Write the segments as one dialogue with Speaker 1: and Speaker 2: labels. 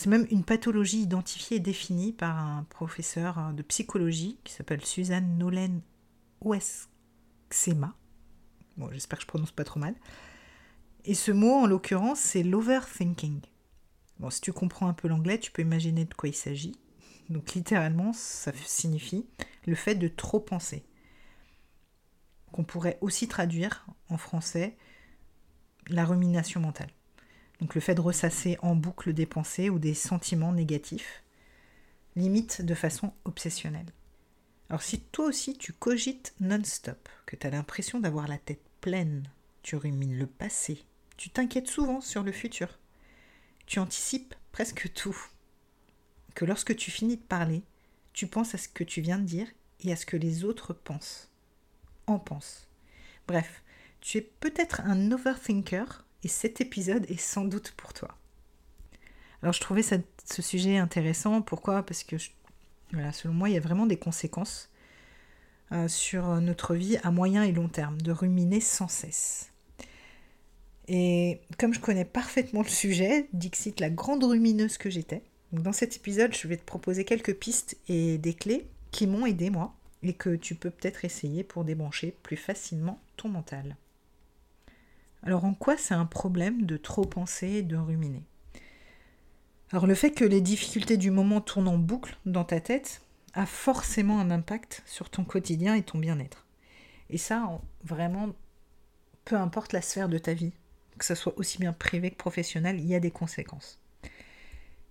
Speaker 1: c'est même une pathologie identifiée et définie par un professeur de psychologie qui s'appelle Suzanne Nolen Ouesxema. Bon, j'espère que je prononce pas trop mal. Et ce mot, en l'occurrence, c'est l'overthinking. Bon, si tu comprends un peu l'anglais, tu peux imaginer de quoi il s'agit. Donc littéralement, ça signifie le fait de trop penser. Qu'on pourrait aussi traduire en français la rumination mentale. Donc le fait de ressasser en boucle des pensées ou des sentiments négatifs, limite de façon obsessionnelle. Alors si toi aussi tu cogites non-stop, que tu as l'impression d'avoir la tête pleine, tu rumines le passé, tu t'inquiètes souvent sur le futur, tu anticipes presque tout, que lorsque tu finis de parler, tu penses à ce que tu viens de dire et à ce que les autres pensent, en pensent. Bref, tu es peut-être un overthinker et cet épisode est sans doute pour toi. Alors je trouvais ce sujet intéressant. Pourquoi? Parce que voilà, selon moi, il y a vraiment des conséquences euh, sur notre vie à moyen et long terme, de ruminer sans cesse. Et comme je connais parfaitement le sujet, Dixit, la grande rumineuse que j'étais, dans cet épisode, je vais te proposer quelques pistes et des clés qui m'ont aidé moi et que tu peux peut-être essayer pour débrancher plus facilement ton mental. Alors en quoi c'est un problème de trop penser et de ruminer? Alors le fait que les difficultés du moment tournent en boucle dans ta tête a forcément un impact sur ton quotidien et ton bien-être. Et ça, vraiment, peu importe la sphère de ta vie, que ce soit aussi bien privé que professionnel, il y a des conséquences.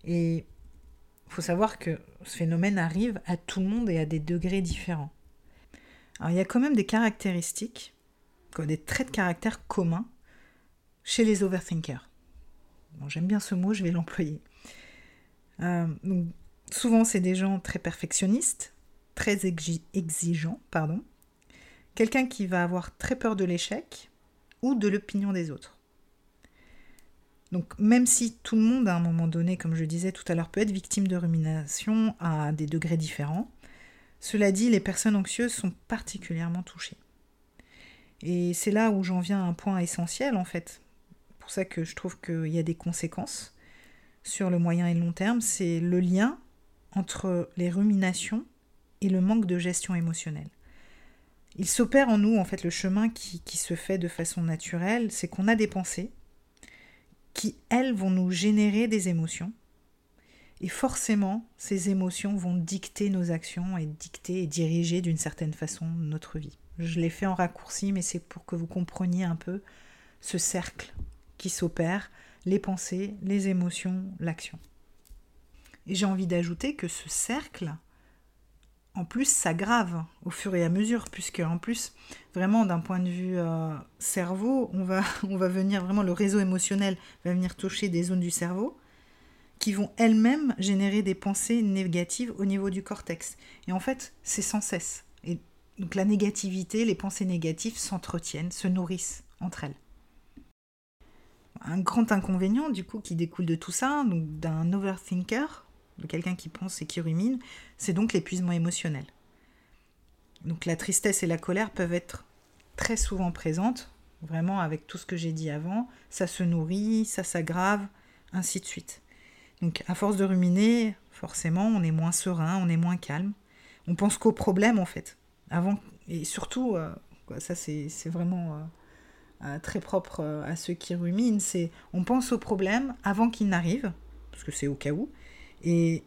Speaker 1: Et il faut savoir que ce phénomène arrive à tout le monde et à des degrés différents. Alors il y a quand même des caractéristiques, des traits de caractère communs chez les overthinkers. J'aime bien ce mot, je vais l'employer. Euh, souvent, c'est des gens très perfectionnistes, très exigeants, pardon. Quelqu'un qui va avoir très peur de l'échec ou de l'opinion des autres. Donc même si tout le monde à un moment donné, comme je disais tout à l'heure, peut être victime de rumination à des degrés différents, cela dit, les personnes anxieuses sont particulièrement touchées. Et c'est là où j'en viens à un point essentiel en fait pour ça que je trouve qu'il y a des conséquences sur le moyen et le long terme, c'est le lien entre les ruminations et le manque de gestion émotionnelle. Il s'opère en nous, en fait, le chemin qui, qui se fait de façon naturelle, c'est qu'on a des pensées qui, elles, vont nous générer des émotions. Et forcément, ces émotions vont dicter nos actions et dicter et diriger d'une certaine façon notre vie. Je l'ai fait en raccourci, mais c'est pour que vous compreniez un peu ce cercle qui s'opèrent, les pensées, les émotions, l'action. Et j'ai envie d'ajouter que ce cercle, en plus, s'aggrave au fur et à mesure, puisque en plus, vraiment d'un point de vue euh, cerveau, on va, on va venir vraiment, le réseau émotionnel va venir toucher des zones du cerveau qui vont elles-mêmes générer des pensées négatives au niveau du cortex. Et en fait, c'est sans cesse. Et donc la négativité, les pensées négatives s'entretiennent, se nourrissent entre elles un grand inconvénient du coup qui découle de tout ça, donc d'un overthinker, de quelqu'un qui pense et qui rumine, c'est donc l'épuisement émotionnel. Donc la tristesse et la colère peuvent être très souvent présentes, vraiment avec tout ce que j'ai dit avant, ça se nourrit, ça s'aggrave, ainsi de suite. Donc à force de ruminer, forcément, on est moins serein, on est moins calme. On pense qu'au problème en fait. Avant et surtout, euh, ça c'est vraiment euh, euh, très propre euh, à ceux qui ruminent, c'est on pense au problème avant qu'il n'arrive, parce que c'est au cas où, et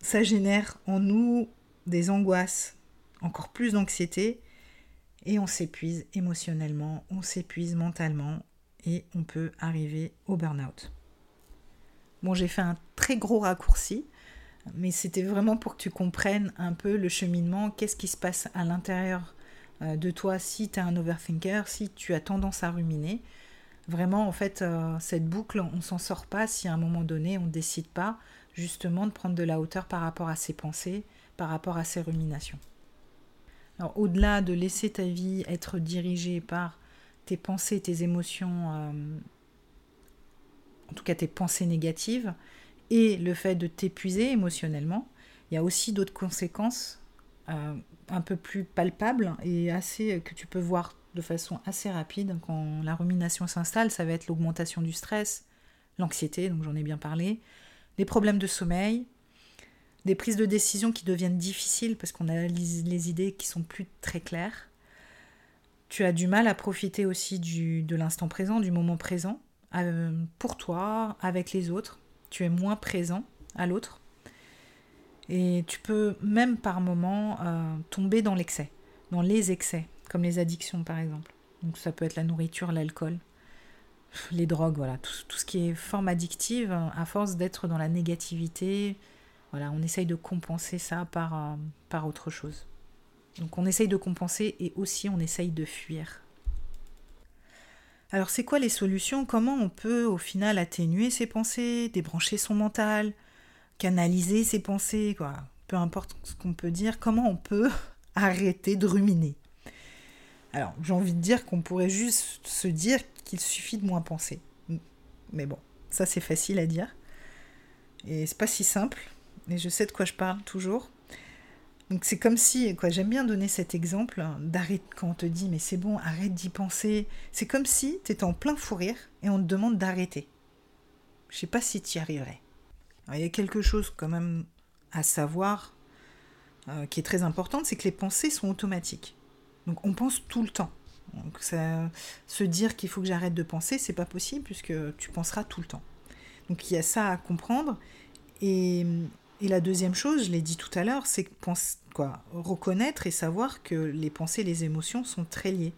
Speaker 1: ça génère en nous des angoisses, encore plus d'anxiété, et on s'épuise émotionnellement, on s'épuise mentalement, et on peut arriver au burn-out. Bon, j'ai fait un très gros raccourci, mais c'était vraiment pour que tu comprennes un peu le cheminement, qu'est-ce qui se passe à l'intérieur de toi si tu es un overthinker, si tu as tendance à ruminer. Vraiment, en fait, euh, cette boucle, on s'en sort pas si à un moment donné, on ne décide pas justement de prendre de la hauteur par rapport à ses pensées, par rapport à ses ruminations. Alors, au-delà de laisser ta vie être dirigée par tes pensées, tes émotions, euh, en tout cas tes pensées négatives, et le fait de t'épuiser émotionnellement, il y a aussi d'autres conséquences euh, un peu plus palpables et assez que tu peux voir de façon assez rapide quand la rumination s'installe. Ça va être l'augmentation du stress, l'anxiété, donc j'en ai bien parlé, les problèmes de sommeil, des prises de décision qui deviennent difficiles parce qu'on a les idées qui sont plus très claires. Tu as du mal à profiter aussi du, de l'instant présent, du moment présent, euh, pour toi, avec les autres. Tu es moins présent à l'autre. Et tu peux même par moment euh, tomber dans l'excès, dans les excès, comme les addictions par exemple. Donc ça peut être la nourriture, l'alcool, les drogues, voilà, tout, ce qui est forme addictive, à force d'être dans la négativité, voilà, on essaye de compenser ça par, euh, par autre chose. Donc on essaye de compenser et aussi on essaye de fuir. Alors c'est quoi les solutions? Comment on peut au final atténuer ses pensées, débrancher son mental, canaliser ses pensées, quoi. Peu importe ce qu'on peut dire, comment on peut arrêter de ruminer alors, j'ai envie de dire qu'on pourrait juste se dire qu'il suffit de moins penser. Mais bon, ça c'est facile à dire. Et c'est pas si simple. Et je sais de quoi je parle toujours. Donc c'est comme si, quoi, j'aime bien donner cet exemple hein, d'arrêter quand on te dit mais c'est bon, arrête d'y penser. C'est comme si tu étais en plein fou rire et on te demande d'arrêter. Je sais pas si tu y arriverais. Il y a quelque chose quand même à savoir euh, qui est très important, c'est que les pensées sont automatiques. Donc on pense tout le temps. Donc se dire qu'il faut que j'arrête de penser, c'est pas possible puisque tu penseras tout le temps. Donc il y a ça à comprendre. Et, la deuxième chose, je l'ai dit tout à l'heure, c'est reconnaître et savoir que les pensées et les émotions sont très liées.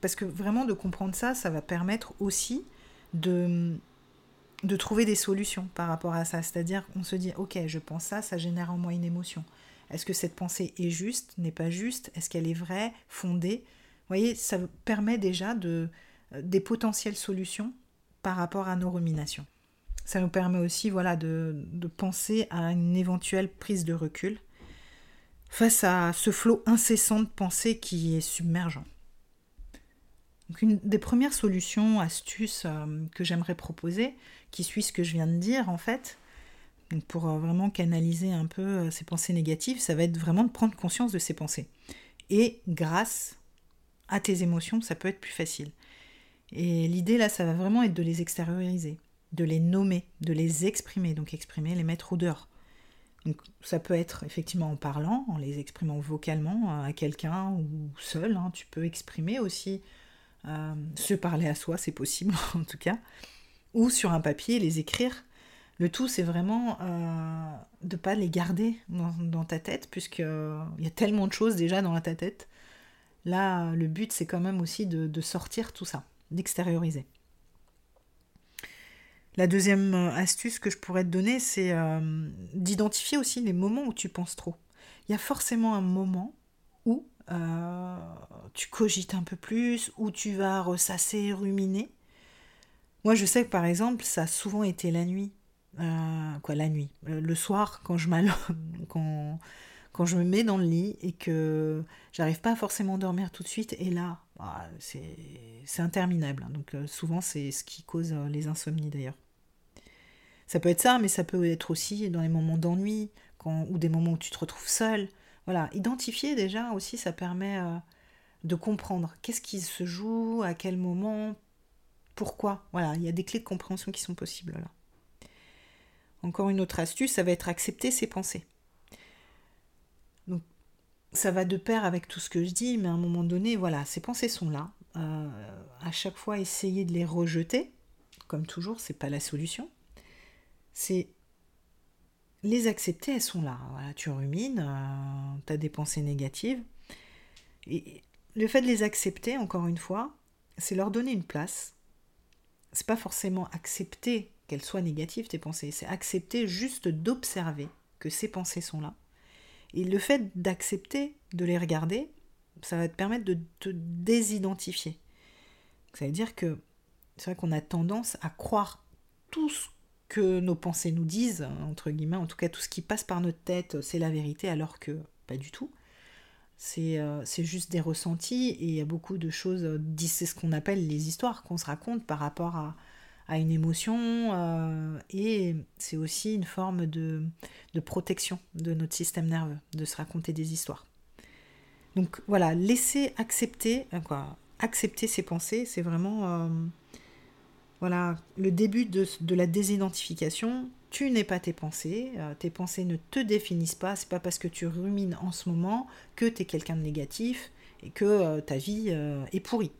Speaker 1: Parce que vraiment de comprendre ça, ça va permettre aussi de, de trouver des solutions par rapport à ça. C'est-à-dire qu'on se dit, ok, je pense ça, ça génère en moi une émotion. Est-ce que cette pensée est juste, n'est pas juste? Est-ce qu'elle est vraie, fondée? Vous voyez, ça permet déjà de, euh, des potentielles solutions par rapport à nos ruminations. Ça nous permet aussi voilà, de, de penser à une éventuelle prise de recul face à ce flot incessant de pensées qui est submergent. Donc une des premières solutions, astuces euh, que j'aimerais proposer, qui suit ce que je viens de dire en fait, donc pour euh, vraiment canaliser un peu euh, ces pensées négatives, ça va être vraiment de prendre conscience de ces pensées. Et grâce à tes émotions, ça peut être plus facile. Et l'idée là, ça va vraiment être de les extérioriser, de les nommer, de les exprimer, donc exprimer, les mettre au dehors. Donc ça peut être effectivement en parlant, en les exprimant vocalement à quelqu'un ou seul. Hein. Tu peux exprimer aussi, se parler à soi, c'est possible en tout cas, ou sur un papier, les écrire le tout, c'est vraiment euh, de ne pas les garder dans, ta tête, puisqu'il euh, y a tellement de choses déjà dans ta tête. Là, le but, c'est quand même aussi de, sortir tout ça, d'extérioriser. La deuxième euh, astuce que je pourrais te donner, c'est d'identifier aussi les moments où tu penses trop. Il y a forcément un moment où tu cogites un peu plus, où tu vas ressasser, ruminer. Moi, je sais que par exemple, ça a souvent été la nuit. Euh, quoi, la nuit, euh, le soir, quand je, quand, quand je me mets dans le lit et que j'arrive pas forcément à dormir tout de suite, et là, ah, c'est interminable. Hein. Donc euh, souvent, c'est ce qui cause les insomnies d'ailleurs. Ça peut être ça, mais ça peut être aussi dans les moments d'ennui ou des moments où tu te retrouves seul. Voilà, identifier déjà aussi, ça permet de comprendre qu'est-ce qui se joue, à quel moment, pourquoi. Voilà, il y a des clés de compréhension qui sont possibles là. Encore une autre astuce, ça va être accepter ses pensées. Donc, ça va de pair avec tout ce que je dis, mais à un moment donné, voilà, ces pensées sont là. Euh, à chaque fois, essayer de les rejeter, comme toujours, c'est pas la solution. C'est les accepter, elles sont là. Tu rumines, tu as des pensées négatives. Et le fait de les accepter, encore une fois, c'est leur donner une place. C'est pas forcément accepter qu'elles soient négatives, tes pensées, c'est accepter juste d'observer que ces pensées sont là. Et le fait d'accepter de les regarder, ça va te permettre de te désidentifier. Ça veut dire que c'est vrai qu'on a tendance à croire tout ce que nos pensées nous disent, entre guillemets, en tout cas tout ce qui passe par notre tête, c'est la vérité, alors que pas du tout. C'est euh, juste des ressentis et il y a beaucoup de choses, euh, c'est ce qu'on appelle les histoires qu'on se raconte par rapport à, à une émotion euh, et c'est aussi une forme de, de, protection de notre système nerveux, de se raconter des histoires. Donc voilà, laisser accepter, quoi, accepter ses pensées, c'est vraiment voilà, le début de, de, la désidentification. Tu n'es pas tes pensées, euh, tes pensées ne te définissent pas, c'est pas parce que tu rumines en ce moment que tu es quelqu'un de négatif et que euh, ta vie euh, est pourrie.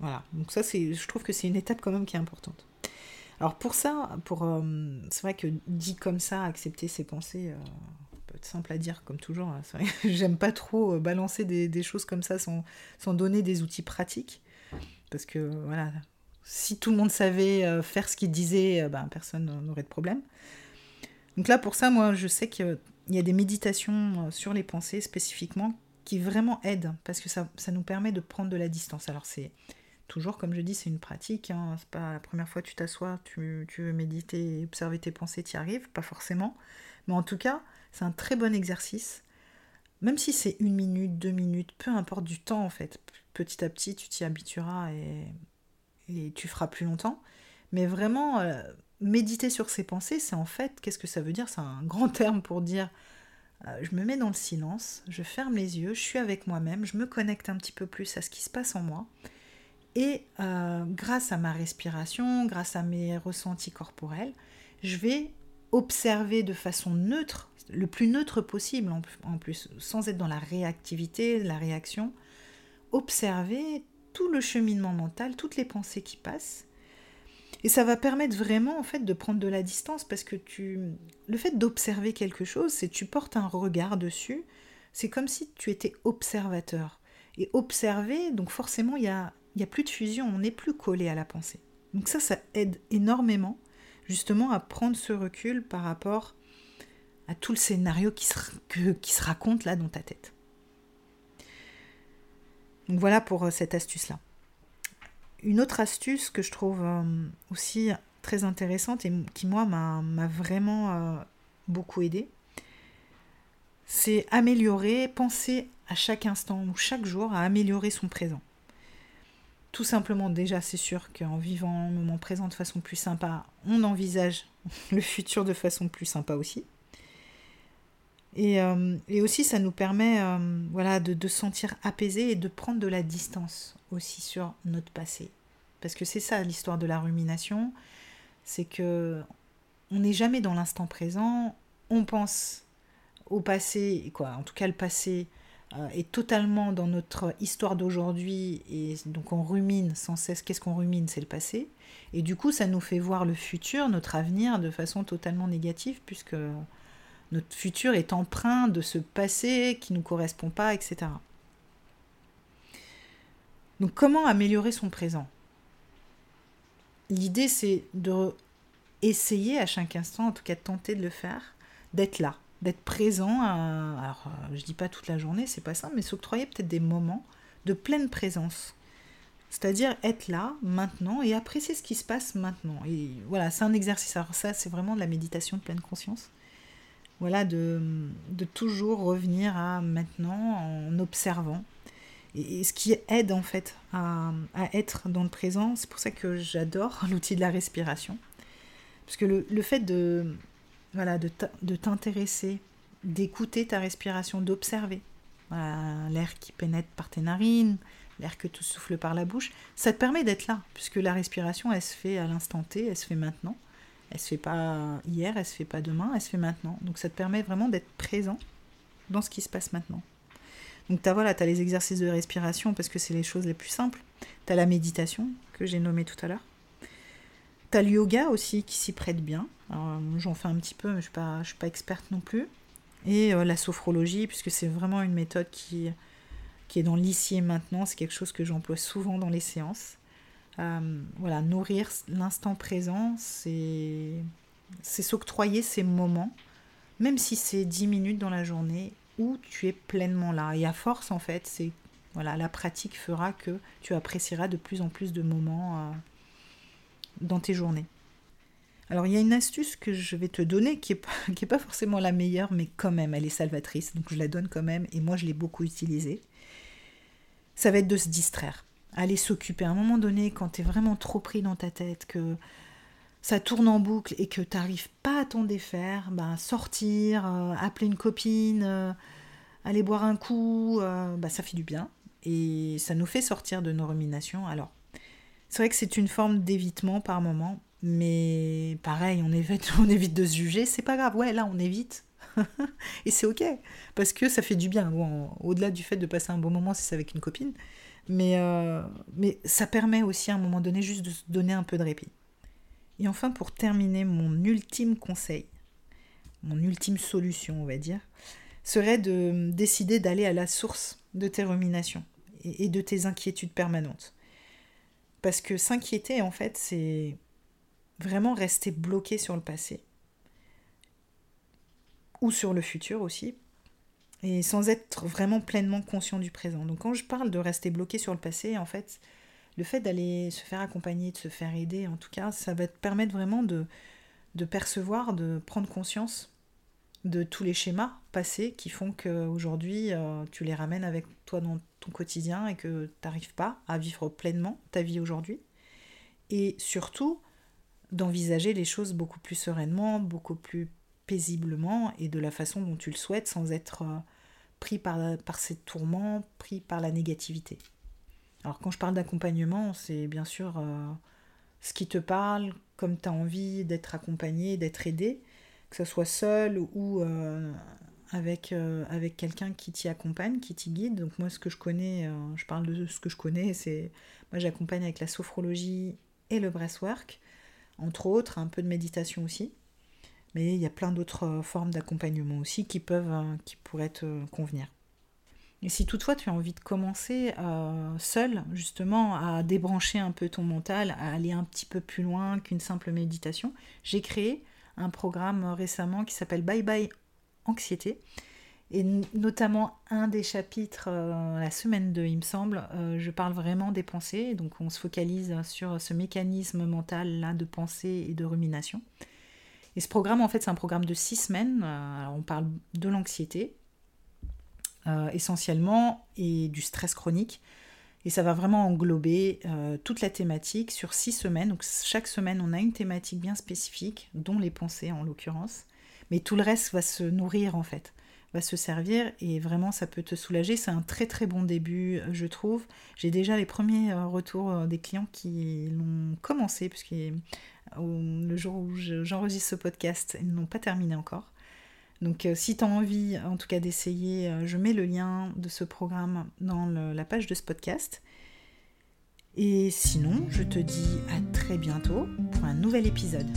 Speaker 1: Voilà, donc ça, c'est, je trouve que c'est une étape quand même qui est importante. Alors pour ça, pour, c'est vrai que dit comme ça, accepter ses pensées, peut être simple à dire comme toujours. Hein, j'aime pas trop balancer des, des, choses comme ça sans, sans donner des outils pratiques. Parce que voilà, si tout le monde savait euh, faire ce qu'il disait, euh, ben, personne n'aurait de problème. Donc là, pour ça, moi, je sais qu'il y a des méditations euh, sur les pensées spécifiquement qui vraiment aident, parce que ça, nous permet de prendre de la distance. Alors c'est toujours, comme je dis, c'est une pratique. Hein. C'est pas la première fois que tu t'assois, tu, tu, veux méditer, observer tes pensées, tu y arrives, pas forcément. Mais en tout cas, c'est un très bon exercice. Même si c'est une minute, deux minutes, peu importe du temps en fait. Petit à petit, tu t'y habitueras et et tu feras plus longtemps. Mais vraiment, euh, méditer sur ses pensées, c'est en fait, qu'est-ce que ça veut dire? C'est un grand terme pour dire, euh, je me mets dans le silence, je ferme les yeux, je suis avec moi-même, je me connecte un petit peu plus à ce qui se passe en moi. Et euh, grâce à ma respiration, grâce à mes ressentis corporels, je vais observer de façon neutre, le plus neutre possible en plus, sans être dans la réactivité, la réaction, observer tout le cheminement mental, toutes les pensées qui passent. Et ça va permettre vraiment en fait de prendre de la distance parce que tu le fait d'observer quelque chose, c'est tu portes un regard dessus, c'est comme si tu étais observateur. Et observer, donc forcément il y a, y a plus de fusion, on n'est plus collé à la pensée. Donc ça, ça aide énormément justement à prendre ce recul par rapport à tout le scénario qui se raconte là dans ta tête. Donc voilà pour euh, cette astuce-là. Une autre astuce que je trouve euh, aussi très intéressante et qui moi m'a vraiment euh, beaucoup aidé, c'est améliorer, penser à chaque instant ou chaque jour à améliorer son présent. Tout simplement, déjà, c'est sûr qu'en vivant le moment présent de façon plus sympa, on envisage le futur de façon plus sympa aussi. Euh, et, aussi, ça nous permet euh, voilà, de, se sentir apaisé et de prendre de la distance aussi sur notre passé. Parce que c'est ça l'histoire de la rumination, c'est que on n'est jamais dans l'instant présent, on pense au passé, quoi. En tout cas, le passé euh, est totalement dans notre histoire d'aujourd'hui et donc on rumine sans cesse. Qu'est-ce qu'on rumine? C'est le passé. Et du coup, ça nous fait voir le futur, notre avenir, de façon totalement négative, puisque notre futur est empreint de ce passé qui ne nous correspond pas, etc. Donc comment améliorer son présent? L'idée c'est de essayer à chaque instant, en tout cas de tenter de le faire, d'être là, d'être présent. alors euh, je dis pas toute la journée, c'est pas ça, mais s'octroyer peut-être des moments de pleine présence. C'est-à-dire être là, maintenant, et apprécier ce qui se passe maintenant. Et voilà, c'est un exercice. Alors ça, c'est vraiment de la méditation de pleine conscience voilà, de, toujours revenir à maintenant en observant. Et, ce qui aide en fait à, être dans le présent, c'est pour ça que j'adore l'outil de la respiration. Parce que le, fait de, voilà, de t'intéresser, d'écouter ta respiration, d'observer l'air qui pénètre par tes narines, l'air que tu souffles par la bouche, ça te permet d'être là, puisque la respiration, elle se fait à l'instant T, elle se fait maintenant. Elle se fait pas hier, elle se fait pas demain, elle se fait maintenant. Donc ça te permet vraiment d'être présent dans ce qui se passe maintenant. Donc tu as, voilà, as les exercices de respiration parce que c'est les choses les plus simples. Tu as la méditation que j'ai nommée tout à l'heure. Tu as le yoga aussi qui s'y prête bien. J'en fais un petit peu, mais je ne suis, pas, experte non plus. Et la sophrologie, puisque c'est vraiment une méthode qui, qui est dans l'ici et maintenant, c'est quelque chose que j'emploie souvent dans les séances. Voilà, nourrir l'instant présent, c'est s'octroyer ces moments, même si c'est 10 minutes dans la journée, où tu es pleinement là. Et à force, en fait, c'est voilà, la pratique fera que tu apprécieras de plus en plus de moments euh, dans tes journées. Alors il y a une astuce que je vais te donner qui n'est pas, pas forcément la meilleure, mais quand même, elle est salvatrice, donc je la donne quand même, et moi je l'ai beaucoup utilisée. Ça va être de se distraire, aller s'occuper. À un moment donné, quand tu es vraiment trop pris dans ta tête, que ça tourne en boucle et que tu n'arrives pas à t'en défaire, ben, sortir, euh, appeler une copine, euh, aller boire un coup, bah, ça fait du bien et ça nous fait sortir de nos ruminations. Alors, c'est vrai que c'est une forme d'évitement par moment, mais pareil, on évite, on évite de se juger, c'est pas grave, ouais, là on évite. et c'est ok, parce que ça fait du bien. Au-delà du fait de passer un bon moment si c'est avec une copine, mais, euh, mais ça permet aussi à un moment donné juste de se donner un peu de répit. Et enfin, pour terminer, mon ultime conseil, mon ultime solution, on va dire, serait de décider d'aller à la source de tes ruminations et de tes inquiétudes permanentes. Parce que s'inquiéter, en fait, c'est vraiment rester bloqué sur le passé ou sur le futur aussi, et sans être vraiment pleinement conscient du présent. Donc quand je parle de rester bloqué sur le passé, en fait, le fait d'aller se faire accompagner, de se faire aider, en tout cas, ça va te permettre vraiment de, de percevoir, de prendre conscience de tous les schémas passés qui font qu'aujourd'hui, euh, tu les ramènes avec toi dans ton quotidien et que tu n'arrives pas à vivre pleinement ta vie aujourd'hui. Et surtout, d'envisager les choses beaucoup plus sereinement, beaucoup plus paisiblement et de la façon dont tu le souhaites sans être euh, pris par, par ces tourments, pris par la négativité. Alors quand je parle d'accompagnement, c'est bien sûr euh, ce qui te parle, comme tu as envie d'être accompagné, d'être aidé, que ce soit seul ou euh, avec, quelqu'un qui t'y accompagne, qui t'y guide. Donc moi, ce que je connais, je parle de ce que je connais, c'est moi j'accompagne avec la sophrologie et le breathwork, entre autres, un peu de méditation aussi. Mais il y a plein d'autres formes d'accompagnement aussi qui peuvent, qui pourraient te convenir. Et si toutefois tu as envie de commencer seul, justement, à débrancher un peu ton mental, à aller un petit peu plus loin qu'une simple méditation, j'ai créé un programme récemment qui s'appelle Bye Bye Anxiété. Et notamment un des chapitres, euh, la semaine 2, il me semble, euh, je parle vraiment des pensées. Donc on se focalise sur ce mécanisme mental là de pensée et de rumination. Et ce programme, en fait, c'est un programme de six semaines. Euh, on parle de l'anxiété essentiellement et du stress chronique. Et ça va vraiment englober euh, toute la thématique sur six semaines. Donc chaque semaine, on a une thématique bien spécifique, dont les pensées en l'occurrence. Mais tout le reste va se nourrir en fait, va se servir et vraiment ça peut te soulager. C'est un très très bon début, je trouve. J'ai déjà les premiers euh, retours euh, des clients qui l'ont commencé, puisque le jour où j'enregistre ce podcast, ils n'ont pas terminé encore. Donc euh, si tu as envie en tout cas d'essayer, euh, je mets le lien de ce programme dans la page de ce podcast. Et sinon, je te dis à très bientôt pour un nouvel épisode.